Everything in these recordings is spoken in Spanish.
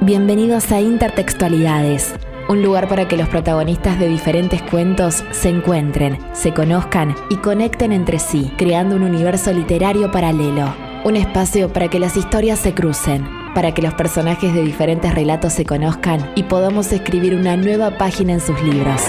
Bienvenidos a Intertextualidades, un lugar para que los protagonistas de diferentes cuentos se encuentren, se conozcan y conecten entre sí, creando un universo literario paralelo. Un espacio para que las historias se crucen, para que los personajes de diferentes relatos se conozcan y podamos escribir una nueva página en sus libros.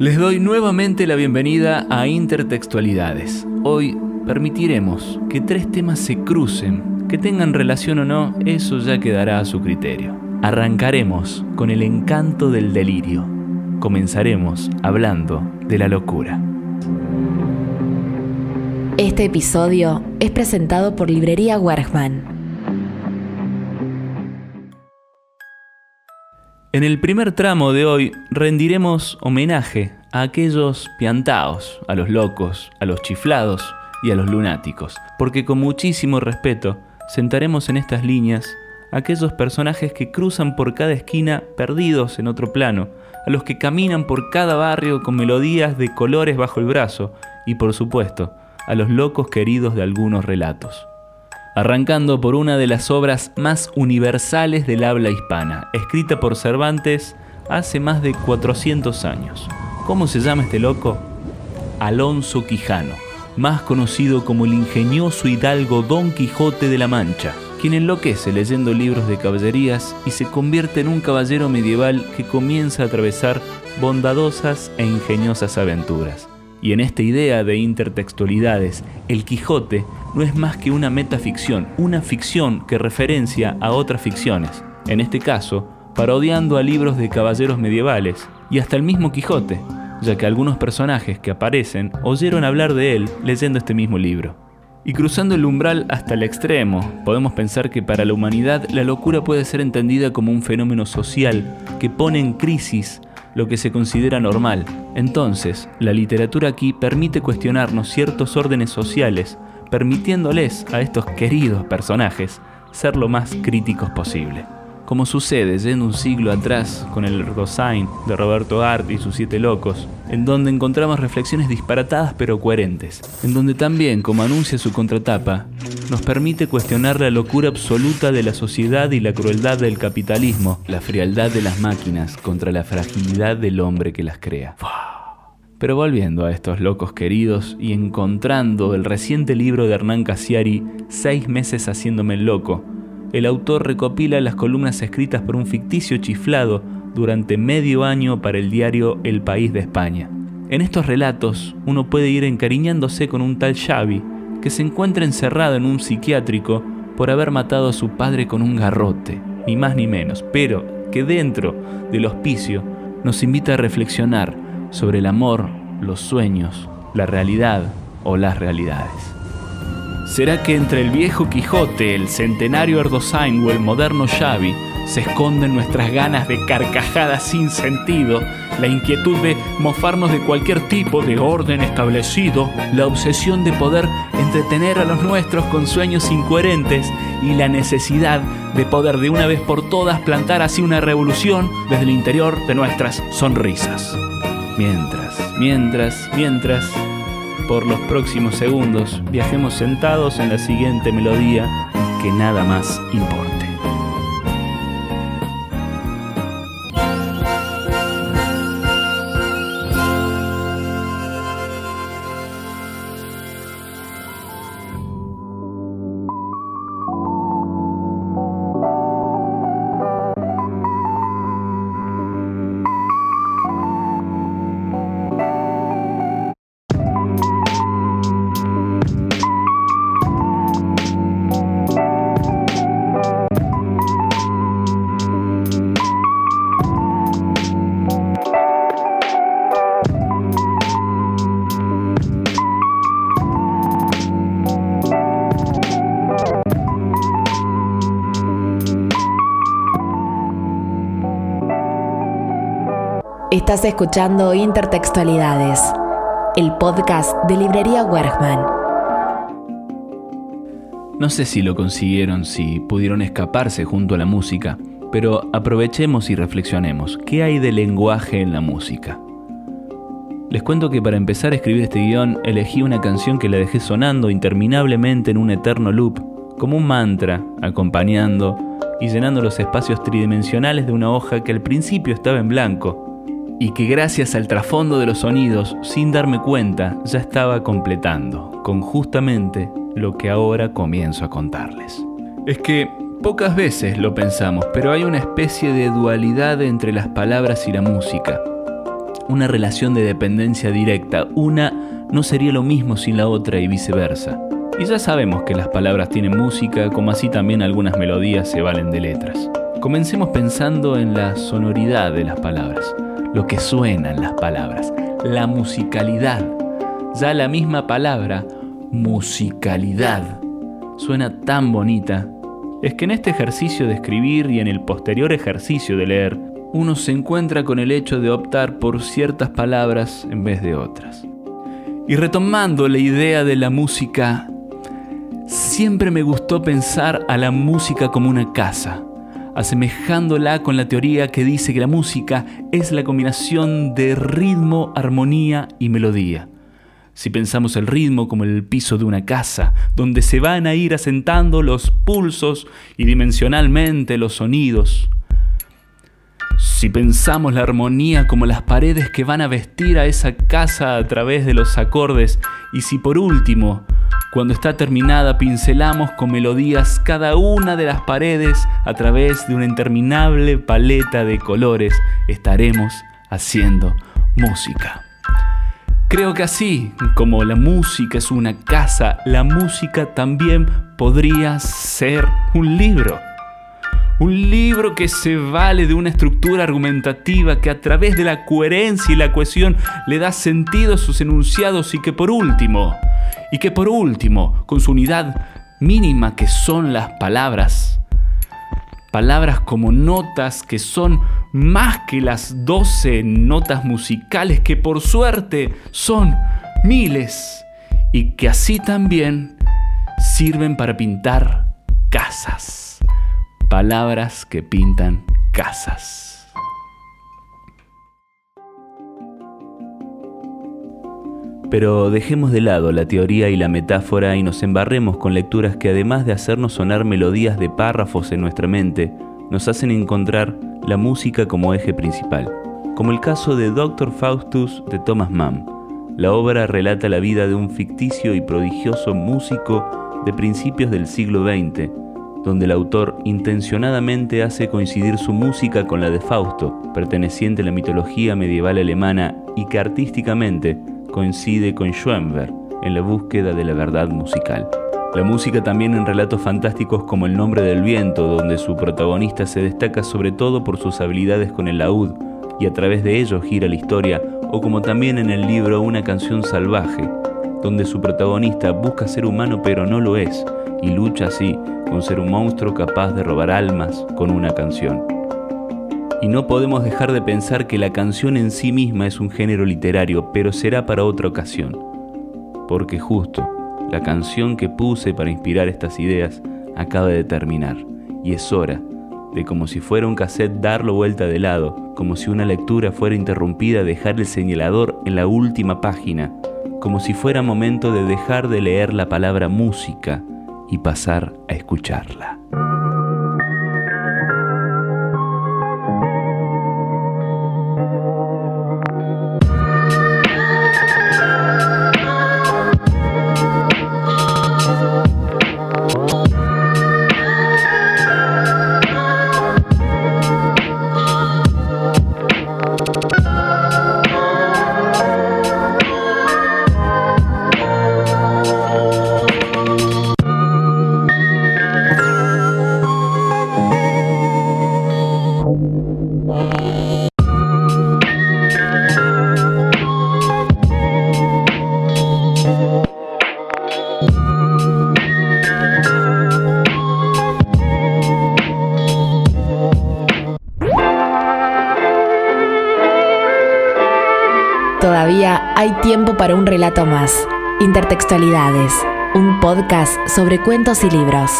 Les doy nuevamente la bienvenida a Intertextualidades. Hoy permitiremos que tres temas se crucen, que tengan relación o no, eso ya quedará a su criterio. Arrancaremos con el encanto del delirio. Comenzaremos hablando de la locura. Este episodio es presentado por Librería Wergman. En el primer tramo de hoy rendiremos homenaje a aquellos piantaos, a los locos, a los chiflados y a los lunáticos, porque con muchísimo respeto sentaremos en estas líneas aquellos personajes que cruzan por cada esquina perdidos en otro plano, a los que caminan por cada barrio con melodías de colores bajo el brazo y por supuesto a los locos queridos de algunos relatos arrancando por una de las obras más universales del habla hispana, escrita por Cervantes hace más de 400 años. ¿Cómo se llama este loco? Alonso Quijano, más conocido como el ingenioso hidalgo Don Quijote de la Mancha, quien enloquece leyendo libros de caballerías y se convierte en un caballero medieval que comienza a atravesar bondadosas e ingeniosas aventuras. Y en esta idea de intertextualidades, el Quijote no es más que una metaficción, una ficción que referencia a otras ficciones, en este caso, parodiando a libros de caballeros medievales y hasta el mismo Quijote, ya que algunos personajes que aparecen oyeron hablar de él leyendo este mismo libro. Y cruzando el umbral hasta el extremo, podemos pensar que para la humanidad la locura puede ser entendida como un fenómeno social que pone en crisis lo que se considera normal. Entonces, la literatura aquí permite cuestionarnos ciertos órdenes sociales, permitiéndoles a estos queridos personajes ser lo más críticos posible como sucede yendo un siglo atrás con el Erdosain de Roberto Art y sus Siete Locos, en donde encontramos reflexiones disparatadas pero coherentes, en donde también, como anuncia su contratapa, nos permite cuestionar la locura absoluta de la sociedad y la crueldad del capitalismo, la frialdad de las máquinas contra la fragilidad del hombre que las crea. Pero volviendo a estos locos queridos y encontrando el reciente libro de Hernán Casiari, Seis meses haciéndome el loco, el autor recopila las columnas escritas por un ficticio chiflado durante medio año para el diario El País de España. En estos relatos uno puede ir encariñándose con un tal Xavi que se encuentra encerrado en un psiquiátrico por haber matado a su padre con un garrote, ni más ni menos, pero que dentro del hospicio nos invita a reflexionar sobre el amor, los sueños, la realidad o las realidades. ¿Será que entre el viejo Quijote, el centenario Erdosain o el moderno Xavi se esconden nuestras ganas de carcajadas sin sentido, la inquietud de mofarnos de cualquier tipo de orden establecido, la obsesión de poder entretener a los nuestros con sueños incoherentes y la necesidad de poder de una vez por todas plantar así una revolución desde el interior de nuestras sonrisas? Mientras, mientras, mientras por los próximos segundos, viajemos sentados en la siguiente melodía que nada más importa. Estás escuchando Intertextualidades, el podcast de Librería Wergman. No sé si lo consiguieron, si pudieron escaparse junto a la música, pero aprovechemos y reflexionemos. ¿Qué hay de lenguaje en la música? Les cuento que para empezar a escribir este guion elegí una canción que la dejé sonando interminablemente en un eterno loop, como un mantra, acompañando y llenando los espacios tridimensionales de una hoja que al principio estaba en blanco y que gracias al trasfondo de los sonidos, sin darme cuenta, ya estaba completando con justamente lo que ahora comienzo a contarles. Es que pocas veces lo pensamos, pero hay una especie de dualidad entre las palabras y la música. Una relación de dependencia directa. Una no sería lo mismo sin la otra y viceversa. Y ya sabemos que las palabras tienen música, como así también algunas melodías se valen de letras. Comencemos pensando en la sonoridad de las palabras, lo que suenan las palabras, la musicalidad. Ya la misma palabra, musicalidad, suena tan bonita. Es que en este ejercicio de escribir y en el posterior ejercicio de leer, uno se encuentra con el hecho de optar por ciertas palabras en vez de otras. Y retomando la idea de la música Siempre me gustó pensar a la música como una casa, asemejándola con la teoría que dice que la música es la combinación de ritmo, armonía y melodía. Si pensamos el ritmo como el piso de una casa, donde se van a ir asentando los pulsos y dimensionalmente los sonidos. Si pensamos la armonía como las paredes que van a vestir a esa casa a través de los acordes, y si por último cuando está terminada pincelamos con melodías cada una de las paredes a través de una interminable paleta de colores. Estaremos haciendo música. Creo que así como la música es una casa, la música también podría ser un libro. Un libro que se vale de una estructura argumentativa que a través de la coherencia y la cohesión le da sentido a sus enunciados y que por último y que por último, con su unidad mínima que son las palabras, palabras como notas que son más que las doce notas musicales que por suerte son miles y que así también sirven para pintar casas. Palabras que pintan casas. Pero dejemos de lado la teoría y la metáfora y nos embarremos con lecturas que además de hacernos sonar melodías de párrafos en nuestra mente, nos hacen encontrar la música como eje principal, como el caso de Doctor Faustus de Thomas Mann. La obra relata la vida de un ficticio y prodigioso músico de principios del siglo XX, donde el autor intencionadamente hace coincidir su música con la de Fausto, perteneciente a la mitología medieval alemana y que artísticamente coincide con Schoenberg en la búsqueda de la verdad musical. La música también en relatos fantásticos como El nombre del viento, donde su protagonista se destaca sobre todo por sus habilidades con el laúd y a través de ello gira la historia, o como también en el libro Una canción salvaje, donde su protagonista busca ser humano pero no lo es, y lucha así con ser un monstruo capaz de robar almas con una canción. Y no podemos dejar de pensar que la canción en sí misma es un género literario, pero será para otra ocasión. Porque justo, la canción que puse para inspirar estas ideas acaba de terminar, y es hora de como si fuera un cassette darlo vuelta de lado, como si una lectura fuera interrumpida dejar el señalador en la última página, como si fuera momento de dejar de leer la palabra música y pasar a escucharla. Hay tiempo para un relato más. Intertextualidades, un podcast sobre cuentos y libros.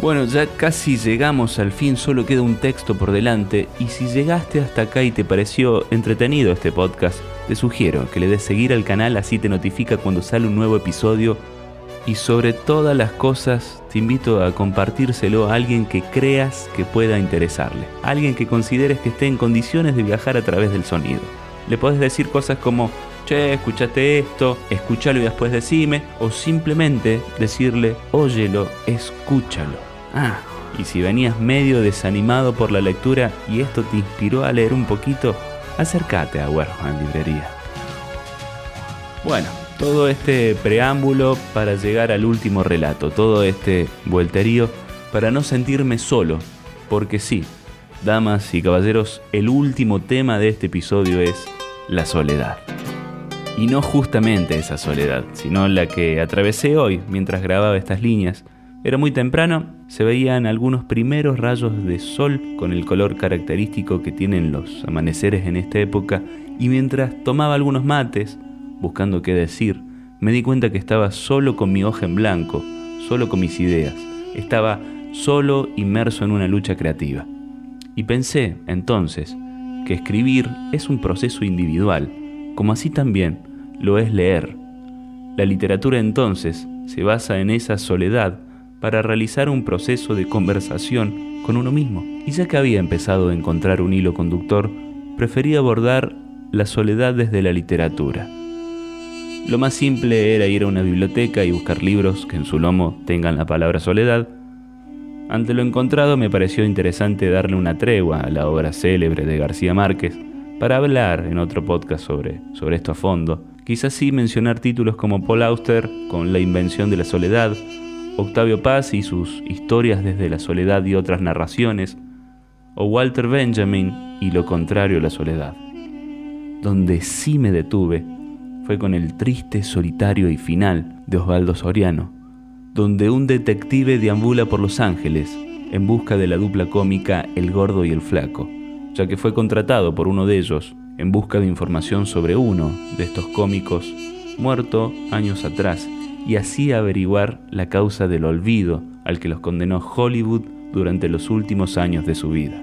Bueno, ya casi llegamos al fin, solo queda un texto por delante y si llegaste hasta acá y te pareció entretenido este podcast, te sugiero que le des seguir al canal así te notifica cuando sale un nuevo episodio y sobre todas las cosas te invito a compartírselo a alguien que creas que pueda interesarle, alguien que consideres que esté en condiciones de viajar a través del sonido. Le podés decir cosas como, che, escúchate esto, escúchalo y después decime, o simplemente decirle, óyelo, escúchalo. Ah, y si venías medio desanimado por la lectura y esto te inspiró a leer un poquito, acércate a Werfman Librería. Bueno, todo este preámbulo para llegar al último relato, todo este vuelterío para no sentirme solo, porque sí, damas y caballeros, el último tema de este episodio es la soledad. Y no justamente esa soledad, sino la que atravesé hoy mientras grababa estas líneas era muy temprano, se veían algunos primeros rayos de sol con el color característico que tienen los amaneceres en esta época y mientras tomaba algunos mates, buscando qué decir, me di cuenta que estaba solo con mi hoja en blanco, solo con mis ideas, estaba solo inmerso en una lucha creativa. Y pensé, entonces, que escribir es un proceso individual, como así también lo es leer. La literatura entonces se basa en esa soledad para realizar un proceso de conversación con uno mismo. Y ya que había empezado a encontrar un hilo conductor, preferí abordar la soledad desde la literatura. Lo más simple era ir a una biblioteca y buscar libros que en su lomo tengan la palabra soledad. Ante lo encontrado me pareció interesante darle una tregua a la obra célebre de García Márquez para hablar en otro podcast sobre, sobre esto a fondo. Quizás sí mencionar títulos como Paul Auster con La invención de la soledad Octavio Paz y sus Historias desde la soledad y otras narraciones, o Walter Benjamin y Lo contrario a la soledad. Donde sí me detuve fue con el triste, solitario y final de Osvaldo Soriano, donde un detective deambula por Los Ángeles en busca de la dupla cómica El Gordo y el Flaco, ya que fue contratado por uno de ellos en busca de información sobre uno de estos cómicos muerto años atrás y así averiguar la causa del olvido al que los condenó Hollywood durante los últimos años de su vida.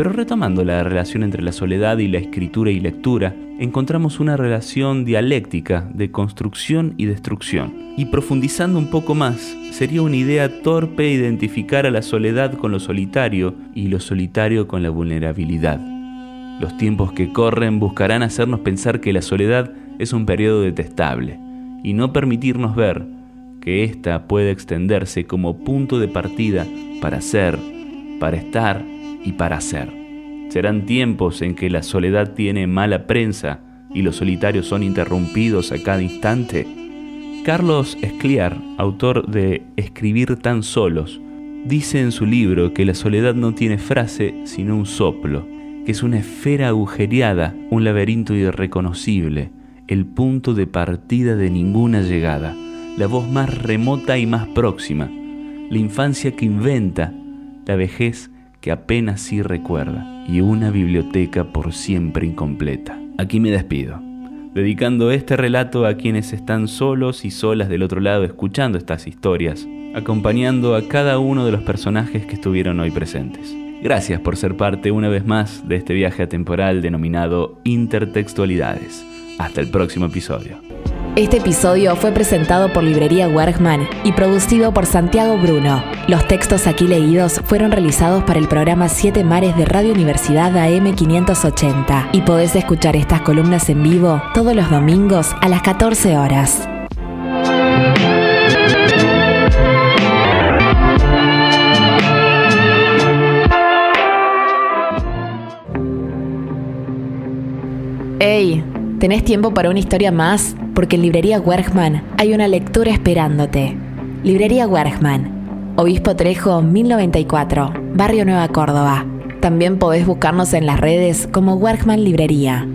Pero retomando la relación entre la soledad y la escritura y lectura, encontramos una relación dialéctica de construcción y destrucción. Y profundizando un poco más, sería una idea torpe identificar a la soledad con lo solitario y lo solitario con la vulnerabilidad. Los tiempos que corren buscarán hacernos pensar que la soledad es un periodo detestable, y no permitirnos ver que ésta puede extenderse como punto de partida para ser, para estar y para ser. Serán tiempos en que la soledad tiene mala prensa y los solitarios son interrumpidos a cada instante. Carlos Escliar, autor de Escribir tan solos, dice en su libro que la soledad no tiene frase sino un soplo, que es una esfera agujereada, un laberinto irreconocible, el punto de partida de ninguna llegada, la voz más remota y más próxima, la infancia que inventa, la vejez que apenas sí recuerda y una biblioteca por siempre incompleta. Aquí me despido, dedicando este relato a quienes están solos y solas del otro lado escuchando estas historias, acompañando a cada uno de los personajes que estuvieron hoy presentes. Gracias por ser parte una vez más de este viaje atemporal denominado Intertextualidades. Hasta el próximo episodio. Este episodio fue presentado por Librería Wergman y producido por Santiago Bruno. Los textos aquí leídos fueron realizados para el programa Siete Mares de Radio Universidad AM580 y podés escuchar estas columnas en vivo todos los domingos a las 14 horas. ¿Tenés tiempo para una historia más? Porque en Librería Wergman hay una lectura esperándote. Librería Wergman, Obispo Trejo 1094, Barrio Nueva Córdoba. También podés buscarnos en las redes como Wergman Librería.